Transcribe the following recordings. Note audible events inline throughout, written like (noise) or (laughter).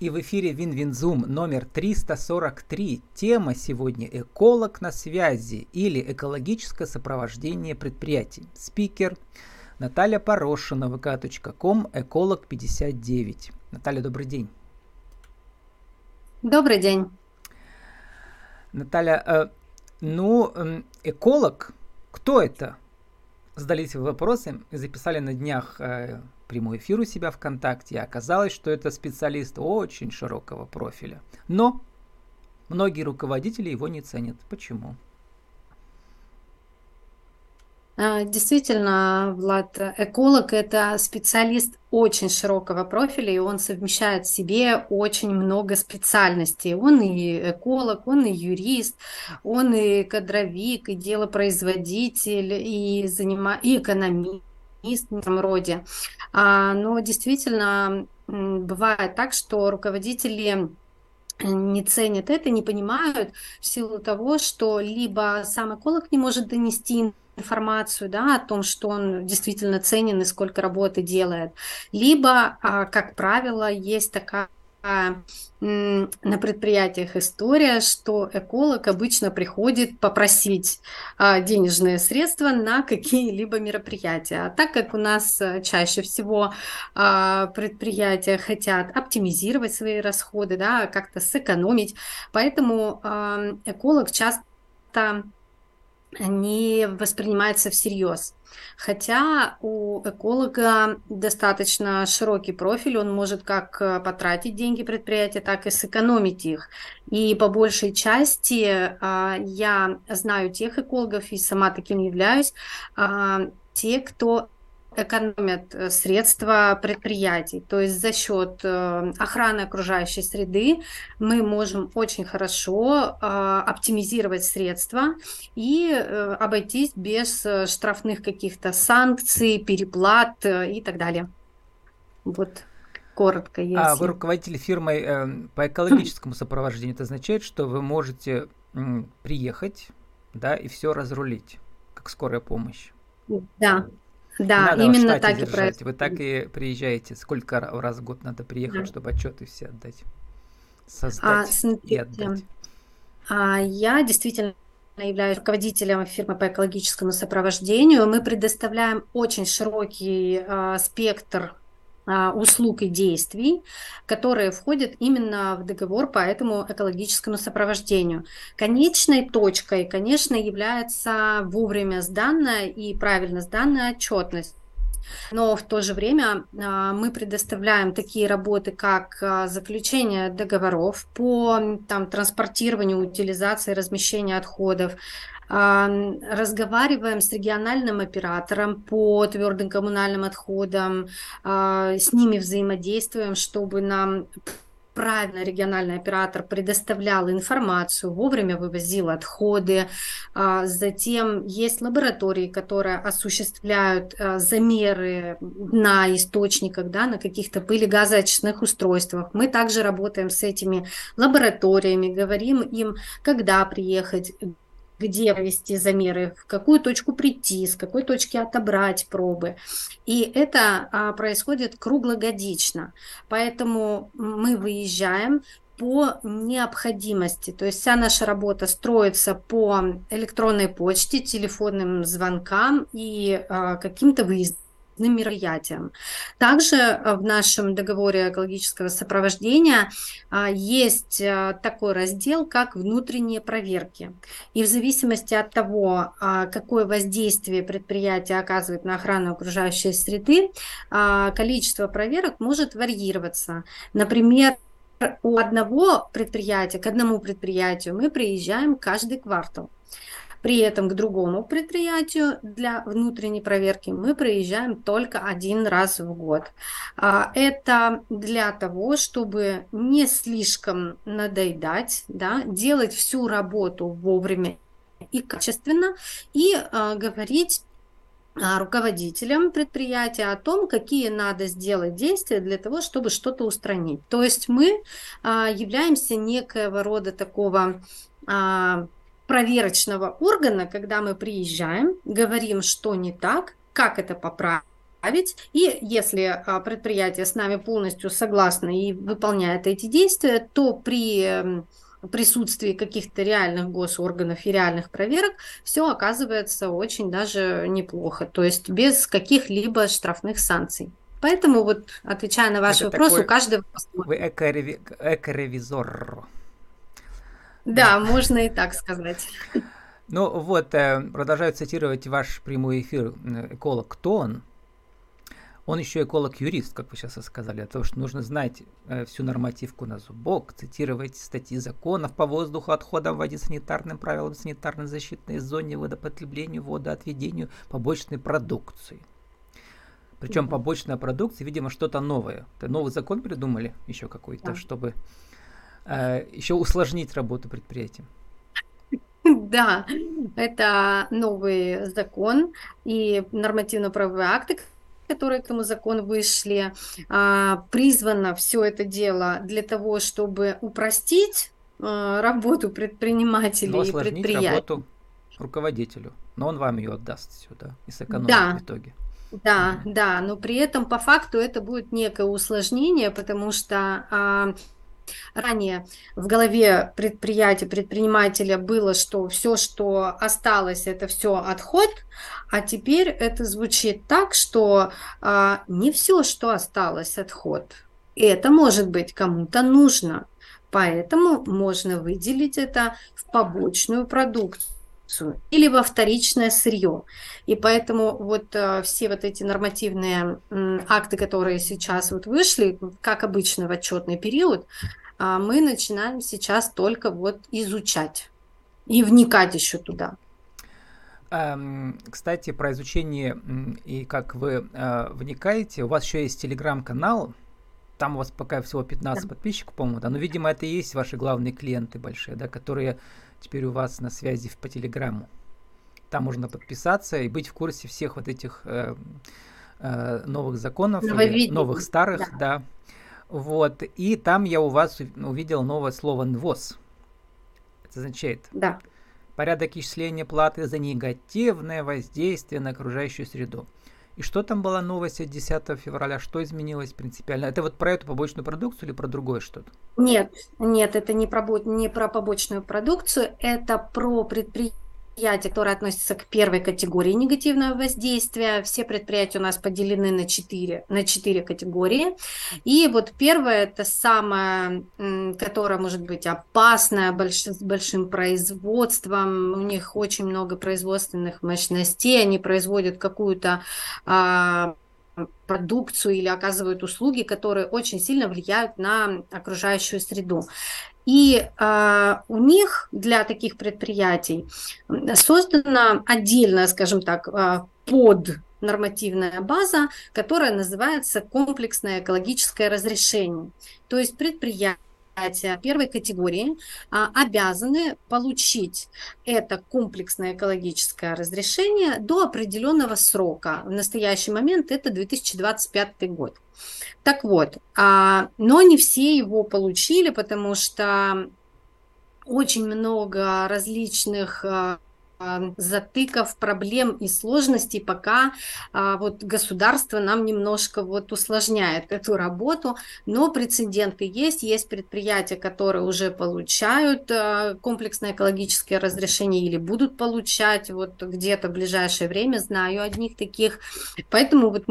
И в эфире Win-Win Zoom номер 343. Тема сегодня «Эколог на связи» или «Экологическое сопровождение предприятий». Спикер Наталья Порошина, vk.com, эколог 59. Наталья, добрый день. Добрый день. Наталья, э, ну, эколог, кто это? Задались вы вопросом и записали на днях э, прямой эфир у себя ВКонтакте, и оказалось, что это специалист очень широкого профиля. Но многие руководители его не ценят. Почему? А, действительно, Влад, эколог – это специалист очень широкого профиля, и он совмещает в себе очень много специальностей. Он и эколог, он и юрист, он и кадровик, и делопроизводитель, и, занима... и экономист в роде. А, но действительно бывает так, что руководители не ценят это, не понимают в силу того, что либо сам эколог не может донести информацию да, о том, что он действительно ценен и сколько работы делает, либо, а, как правило, есть такая на предприятиях история, что эколог обычно приходит попросить а, денежные средства на какие-либо мероприятия. А так как у нас э, чаще всего а, предприятия хотят оптимизировать свои расходы, да, как-то сэкономить, поэтому эколог часто не воспринимается всерьез. Хотя у эколога достаточно широкий профиль, он может как э, потратить деньги предприятия, так и сэкономить их. И по большей части а, я знаю тех экологов и сама таким являюсь, а, те, кто экономят э, средства предприятий. То есть за счет э, охраны окружающей среды мы можем очень хорошо э, оптимизировать средства и обойтись без штрафных каких-то санкций, переплат и так далее. Вот коротко. Если... А вы руководитель фирмой по (clears throat) экологическому сопровождению. Это означает, что вы можете приехать, да, и все разрулить, как скорая помощь. Да, да, надо именно так держать. и происходит. Вы так и приезжаете. Сколько раз в год надо приехать, да. чтобы отчеты все отдать? Создать а, смотрите, и отдать. А, я действительно являюсь руководителем фирмы по экологическому сопровождению. Мы предоставляем очень широкий а, спектр а, услуг и действий, которые входят именно в договор по этому экологическому сопровождению. Конечной точкой, конечно, является вовремя сданная и правильно сданная отчетность. Но в то же время а, мы предоставляем такие работы, как а, заключение договоров по там, транспортированию, утилизации, размещению отходов, разговариваем с региональным оператором по твердым коммунальным отходам, а, с ними взаимодействуем, чтобы нам правильно региональный оператор предоставлял информацию, вовремя вывозил отходы. А, затем есть лаборатории, которые осуществляют а, замеры на источниках, да, на каких-то пылегазоочистных устройствах. Мы также работаем с этими лабораториями, говорим им, когда приехать, где провести замеры, в какую точку прийти, с какой точки отобрать пробы. И это а, происходит круглогодично. Поэтому мы выезжаем по необходимости. То есть вся наша работа строится по электронной почте, телефонным звонкам и а, каким-то выездам выездным мероприятиям. Также э, в нашем договоре экологического сопровождения а, есть э, такой раздел, как внутренние проверки. И в зависимости от того, а, какое воздействие предприятие оказывает на охрану окружающей среды, а, количество проверок может варьироваться. Например, у одного предприятия, к одному предприятию мы приезжаем каждый квартал. При этом к другому предприятию для внутренней проверки мы приезжаем только один раз в год. А, это для того, чтобы не слишком надоедать, да, делать всю работу вовремя и качественно, и а, говорить а, руководителям предприятия о том, какие надо сделать действия для того, чтобы что-то устранить. То есть мы являемся некоего рода такого проверочного органа, когда мы приезжаем, говорим, что не так, как это поправить, И если предприятие с нами полностью согласно и выполняет эти действия, то при присутствии каких-то реальных госорганов и реальных проверок все оказывается очень даже неплохо, то есть без каких-либо штрафных санкций. Поэтому вот, отвечая на ваш Это вопрос, такой... у каждого... Вы эко-реви... эко-ревизор. Да, можно и так сказать. Ну вот, э, продолжаю цитировать ваш прямой эфир. Эколог, кто он? Он еще эколог-юрист, как вы сейчас и сказали, потому что нужно знать э, всю нормативку на зубок, цитировать статьи законов по воздуху, отходам, воде, санитарным правилам, санитарной защитной зоне, водопотреблению, водоотведению, побочной продукции. Причем побочная продукция, видимо, что-то новое. Это новый закон придумали еще какой-то, yeah. чтобы еще усложнить работу предприятия. (laughs) Да, это новый закон и нормативно-правовые акты, которые к этому закону вышли, а, призвано все это дело для того, чтобы упростить а, работу предпринимателей и предприятий. работу руководителю, но он вам ее отдаст сюда и сэкономит да. в итоге. Да, да, но при этом по факту это будет некое усложнение, потому что а, Ранее в голове предприятия, предпринимателя было, что все, что осталось, это все отход, а теперь это звучит так, что а, не все, что осталось, отход. Это может быть кому-то нужно. Поэтому можно выделить это в побочную продукцию или во вторичное сырье. И поэтому вот э, все вот эти нормативные акты, которые сейчас вот вышли, как обычно в отчетный период, э, мы начинаем сейчас только вот изучать и вникать еще туда. Эм, кстати, про изучение и как вы э, вникаете, у вас еще есть телеграм-канал, там у вас пока всего 15 да. подписчиков, по-моему, да, но, видимо, это и есть ваши главные клиенты большие, да, которые теперь у вас на связи по Телеграму. Там можно подписаться и быть в курсе всех вот этих э, э, новых законов, новых старых, да. да. Вот. И там я у вас увидел новое слово «нвоз». Это означает да. порядок исчисления платы за негативное воздействие на окружающую среду. И что там была новость от 10 февраля? Что изменилось принципиально? Это вот про эту побочную продукцию или про другое что-то? Нет, нет, это не про, не про побочную продукцию, это про предприятие предприятия, которые относятся к первой категории негативного воздействия. Все предприятия у нас поделены на четыре, на четыре категории. И вот первое, это самое, которое может быть опасное, больш, с большим производством. У них очень много производственных мощностей, они производят какую-то а, продукцию или оказывают услуги, которые очень сильно влияют на окружающую среду. И э, у них для таких предприятий создана отдельная, скажем так, э, под нормативная база, которая называется комплексное экологическое разрешение. То есть предприятие предприятия первой категории а, обязаны получить это комплексное экологическое разрешение до определенного срока. В настоящий момент это 2025 год. Так вот, а, но не все его получили, потому что очень много различных а, затыков, проблем и сложностей, пока а, вот государство нам немножко вот усложняет эту работу, но прецеденты есть, есть предприятия, которые уже получают а, комплексное экологическое разрешение или будут получать. Вот где-то в ближайшее время, знаю одних таких, поэтому вот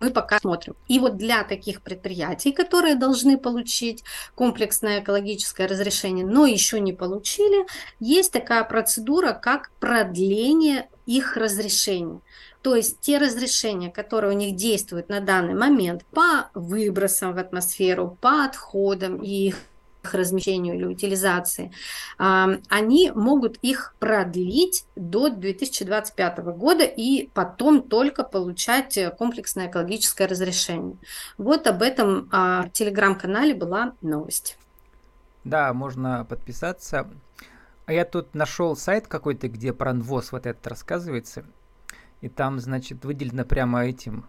мы пока смотрим. И вот для таких предприятий, которые должны получить комплексное экологическое разрешение, но еще не получили, есть такая процедура, как продление их разрешения. То есть те разрешения, которые у них действуют на данный момент по выбросам в атмосферу, по отходам и их размещению или утилизации, они могут их продлить до 2025 года и потом только получать комплексное экологическое разрешение. Вот об этом а, в телеграм-канале была новость. Да, можно подписаться. А я тут нашел сайт какой-то, где про НВОЗ вот этот рассказывается. И там, значит, выделено прямо этим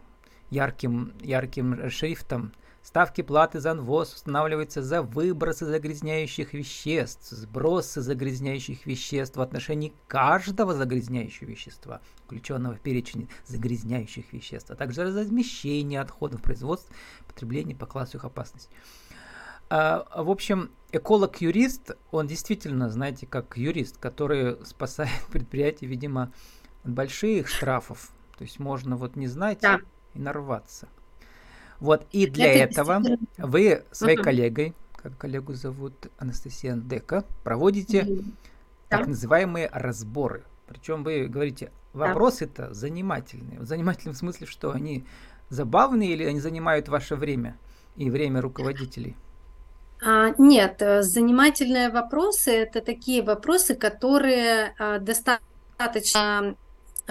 ярким, ярким шрифтом Ставки платы за НВОЗ устанавливаются за выбросы загрязняющих веществ, сбросы загрязняющих веществ в отношении каждого загрязняющего вещества, включенного в перечень загрязняющих веществ, а также размещение отходов производств, потребления по классу их опасности. А, в общем, эколог-юрист, он действительно, знаете, как юрист, который спасает (laughs) предприятие, видимо, от больших штрафов. То есть можно вот не знать да. и нарваться. Вот, и для Это этого вы своей uh коллегой, как коллегу зовут Анастасия Андека, проводите uh так называемые разборы. Причем вы говорите, вопросы-то занимательные. Занимательные в смысле, что они забавные или они занимают ваше время и время руководителей? А, нет, э, занимательные вопросы это такие вопросы, которые а, достаточно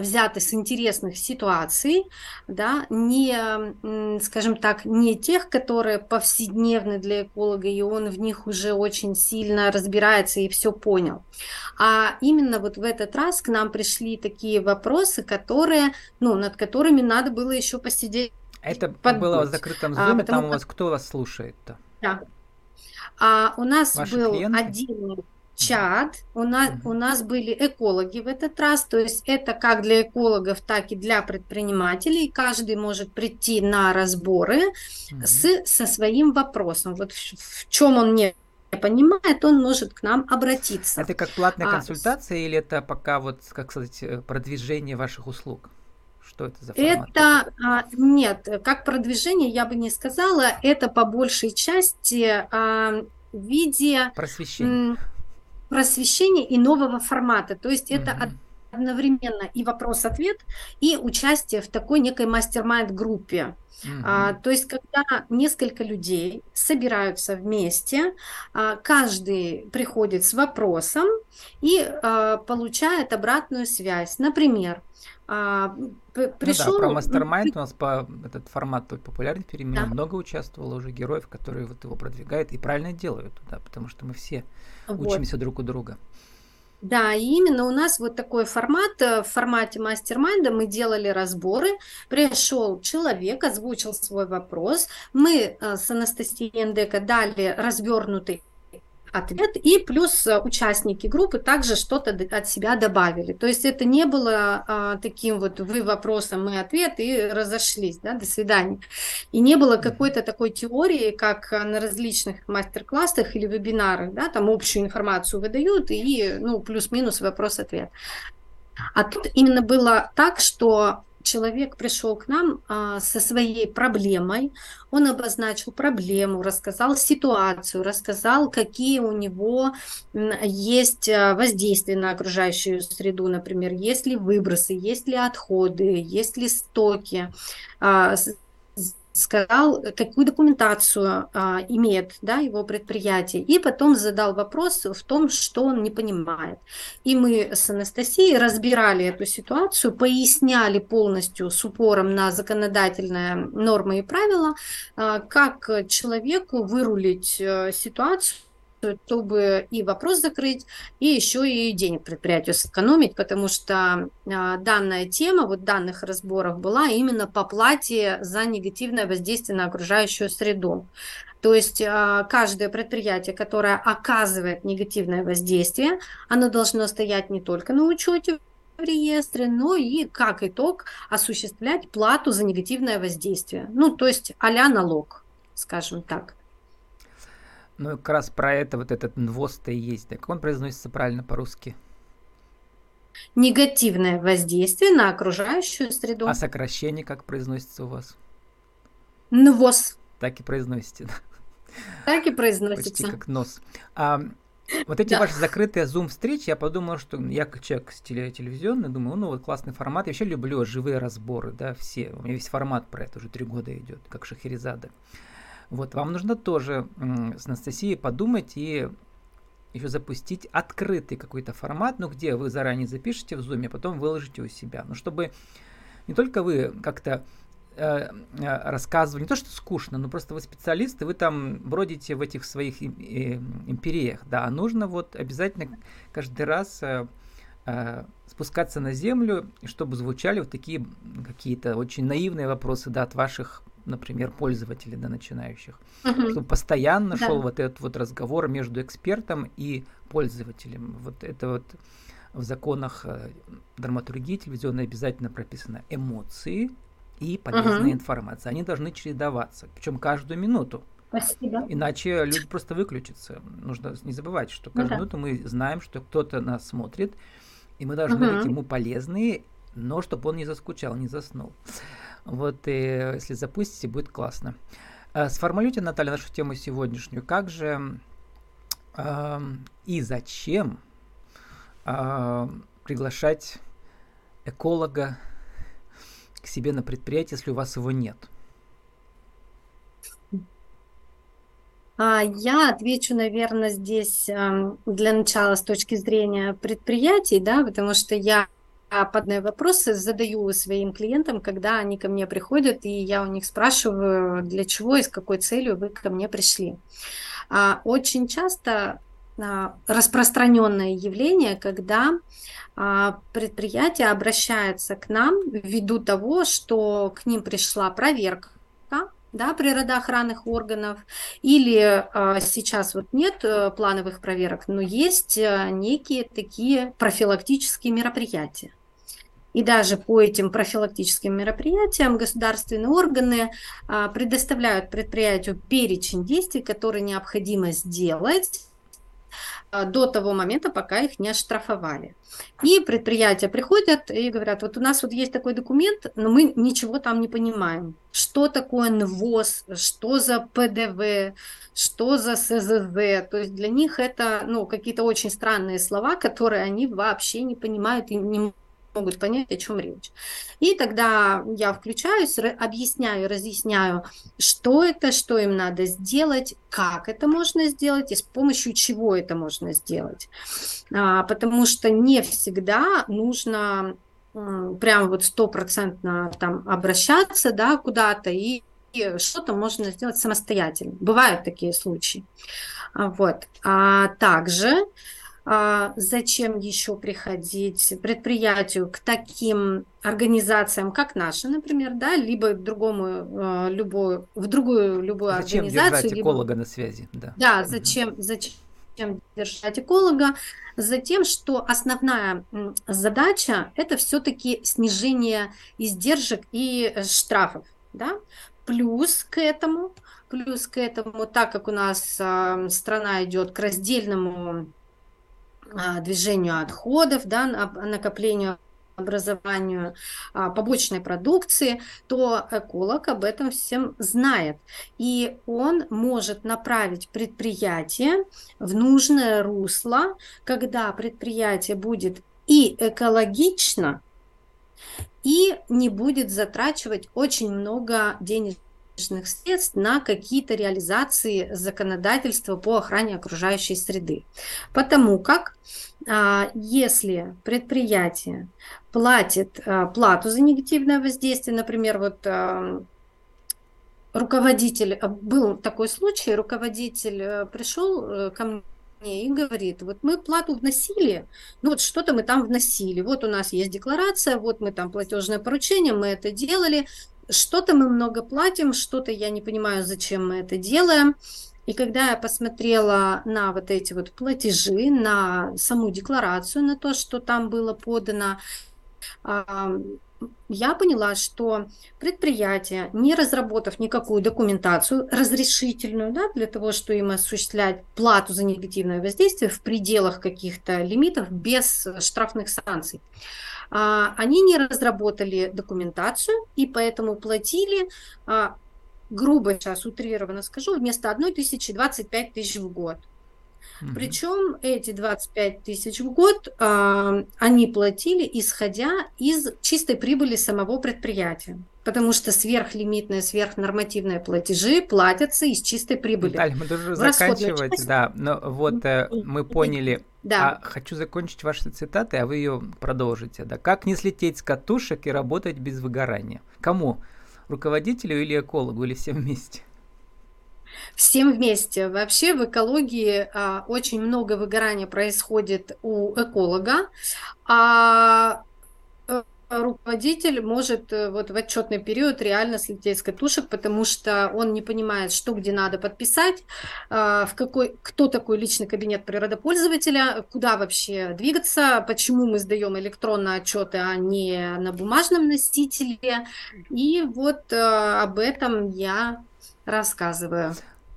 взяты с интересных ситуаций, да, не, скажем так, не тех, которые повседневны для эколога, и он в них уже очень сильно разбирается и все понял. А именно вот в этот раз к нам пришли такие вопросы, которые, ну, над которыми надо было еще посидеть. Это подумать. было в закрытом а, зуме, а, там у вас кто вас слушает-то? Да. А у нас Ваши был клиенты? один чат, у нас, у нас были экологи в этот раз, то есть это как для экологов, так и для предпринимателей. Каждый может прийти на разборы mm-hmm. с, со своим вопросом. Вот в, в чем он не понимает, он может к нам обратиться. Это как платная а, консультация или это пока вот, как сказать, э, продвижение ваших услуг? Что это за формат? Это а, нет, как продвижение я бы не сказала, это по большей части а, в виде просвещения просвещения и нового формата. То есть это mm-hmm. одновременно и вопрос-ответ, и участие в такой некой мастер-майнд группе. Mm-hmm. А, то есть, когда несколько людей собираются вместе, а, каждый приходит с вопросом и а, получает обратную связь. Например, а, пришел... Ну да, про мастер-майнд у нас по этот формат популярный перемен. Да. Много участвовало уже героев, которые вот его продвигают и правильно делают, да, потому что мы все вот. учимся друг у друга. Да, и именно у нас вот такой формат, э, в формате мастер-майнда мы делали разборы, пришел человек, озвучил свой вопрос, мы э, с Анастасией Эндека дали развернутый ответ, и плюс э, участники группы также что-то от себя добавили. То есть это не было а, таким вот вы вопросом, мы ответ, и разошлись, да, до свидания. И не было какой-то такой теории, как на различных мастер-классах или вебинарах, да, там общую информацию выдают, и, ну, плюс-минус вопрос-ответ. А тут именно было так, что человек пришел к нам а, со своей проблемой, он обозначил проблему, рассказал ситуацию, рассказал, какие у него есть а, воздействия на окружающую среду, например, есть ли выбросы, есть ли отходы, есть ли стоки, а, сказал, какую документацию а, имеет да, его предприятие, и потом задал вопрос в том, что он не понимает. И мы с Анастасией разбирали эту ситуацию, поясняли полностью с упором на законодательные нормы и правила, а, как человеку вырулить а, ситуацию, чтобы и вопрос закрыть, и еще и денег предприятию сэкономить, потому что а, данная тема вот данных разборов была именно по плате за негативное воздействие на окружающую среду. То есть а, каждое предприятие, которое оказывает негативное воздействие, оно должно стоять не только на учете в реестре, но и как итог осуществлять плату за негативное воздействие. Ну, то есть а налог, скажем так. Ну, как раз про это вот этот НВОС-то и есть. Так он произносится правильно по-русски. Негативное воздействие на окружающую среду. А сокращение как произносится у вас? НВОС. Так и произносите. Так и произносится. Почти как нос. А, вот эти да. ваши закрытые зум-встречи, я подумал, что я как человек телевизионный, думаю, ну вот классный формат. Я вообще люблю живые разборы, да, все. У меня весь формат про это уже три года идет, как Шахерезада. Вот, вам нужно тоже с Анастасией подумать и еще запустить открытый какой-то формат, ну, где вы заранее запишете в Zoom, а потом выложите у себя. Ну, чтобы не только вы как-то э, э, рассказывали, не то, что скучно, но просто вы специалисты, вы там бродите в этих своих э, империях, да, а нужно вот обязательно каждый раз спускаться на землю, чтобы звучали вот такие какие-то очень наивные вопросы, да, от ваших например, пользователей, да, начинающих, угу. чтобы постоянно да. шел вот этот вот разговор между экспертом и пользователем. Вот это вот в законах э, драматургии телевизионной обязательно прописано эмоции и полезная угу. информация. Они должны чередоваться, причем каждую минуту. Спасибо. Иначе люди просто выключатся. Нужно не забывать, что каждую ну, да. минуту мы знаем, что кто-то нас смотрит, и мы должны угу. быть ему полезны, но чтобы он не заскучал, не заснул. Вот, и если запустите, будет классно. Э, сформулируйте, Наталья, нашу тему сегодняшнюю. Как же э, и зачем э, приглашать эколога к себе на предприятие, если у вас его нет? А, я отвечу, наверное, здесь эм, для начала с точки зрения предприятий, да, потому что я подобные вопросы задаю своим клиентам, когда они ко мне приходят, и я у них спрашиваю, для чего и с какой целью вы ко мне пришли. А, очень часто а, распространенное явление, когда предприятие обращается к нам ввиду того, что к ним пришла проверка да, природоохранных органов, или а, сейчас вот нет а, плановых проверок, но есть а, некие такие профилактические мероприятия. И даже по этим профилактическим мероприятиям государственные органы а, предоставляют предприятию перечень действий, которые необходимо сделать а, до того момента, пока их не оштрафовали. И предприятия приходят и говорят, вот у нас вот есть такой документ, но мы ничего там не понимаем. Что такое НВОЗ, что за ПДВ, что за СЗЗ. То есть для них это ну, какие-то очень странные слова, которые они вообще не понимают и не могут понять, о чем речь. И тогда я включаюсь, объясняю, разъясняю, что это, что им надо сделать, как это можно сделать и с помощью чего это можно сделать. А, потому что не всегда нужно прям вот стопроцентно там обращаться да, куда-то и что-то можно сделать самостоятельно. Бывают такие случаи. А, вот. А также зачем еще приходить предприятию к таким организациям, как наша, например, да, либо другому, э, любую, в другую любую зачем организацию. Зачем держать эколога либо... на связи? Да, да зачем, зачем держать эколога? Затем, что основная задача – это все-таки снижение издержек и штрафов. Да? Плюс к этому, плюс к этому, так как у нас э, страна идет к раздельному а, движению отходов, да, накоплению образованию а, побочной продукции, то эколог об этом всем знает. И он может направить предприятие в нужное русло, когда предприятие будет и экологично, и не будет затрачивать очень много денег денежных средств на какие-то реализации законодательства по охране окружающей среды. Потому как а, если предприятие платит а, плату за негативное воздействие, например, вот а, руководитель, был такой случай, руководитель э, пришел э, ко мне и говорит, вот мы плату вносили, ну вот что-то мы там вносили, вот у нас есть декларация, вот мы там платежное поручение, мы это делали, что-то мы много платим, что-то я не понимаю, зачем мы это делаем. И когда я посмотрела на вот эти вот платежи, на саму декларацию, на то, что там было подано, я поняла, что предприятие, не разработав никакую документацию разрешительную да, для того, чтобы им осуществлять плату за негативное воздействие в пределах каких-то лимитов без штрафных санкций, а, они не разработали документацию и поэтому платили, а, грубо сейчас утрированно скажу, вместо одной тысячи 25 тысяч в год. Угу. Причем эти 25 тысяч в год э, они платили, исходя из чистой прибыли самого предприятия. Потому что сверхлимитные, сверхнормативные платежи платятся из чистой прибыли. Наталья, мы должны заканчивать, часть... да. Но вот э, мы поняли. Да. А хочу закончить ваши цитаты, а вы ее продолжите. Да. Как не слететь с катушек и работать без выгорания? Кому? Руководителю или экологу, или всем вместе? Всем вместе. Вообще в экологии а, очень много выгорания происходит у эколога, а э, руководитель может э, вот в отчетный период реально слететь с катушек, потому что он не понимает, что где надо подписать, а, в какой, кто такой личный кабинет природопользователя, куда вообще двигаться, почему мы сдаем электронные отчеты, а не на бумажном носителе. И вот э, об этом я рассказываю.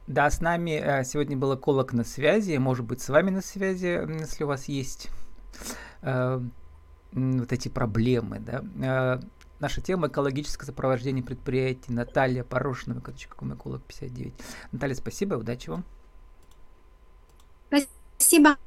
Да, с нами э, сегодня был эколог на связи, может быть, с вами на связи, если у вас есть вот эти проблемы, да. Э, наша тема экологическое сопровождение предприятий. Наталья Порошина, эколог 59. Наталья, спасибо, удачи вам. Спасибо.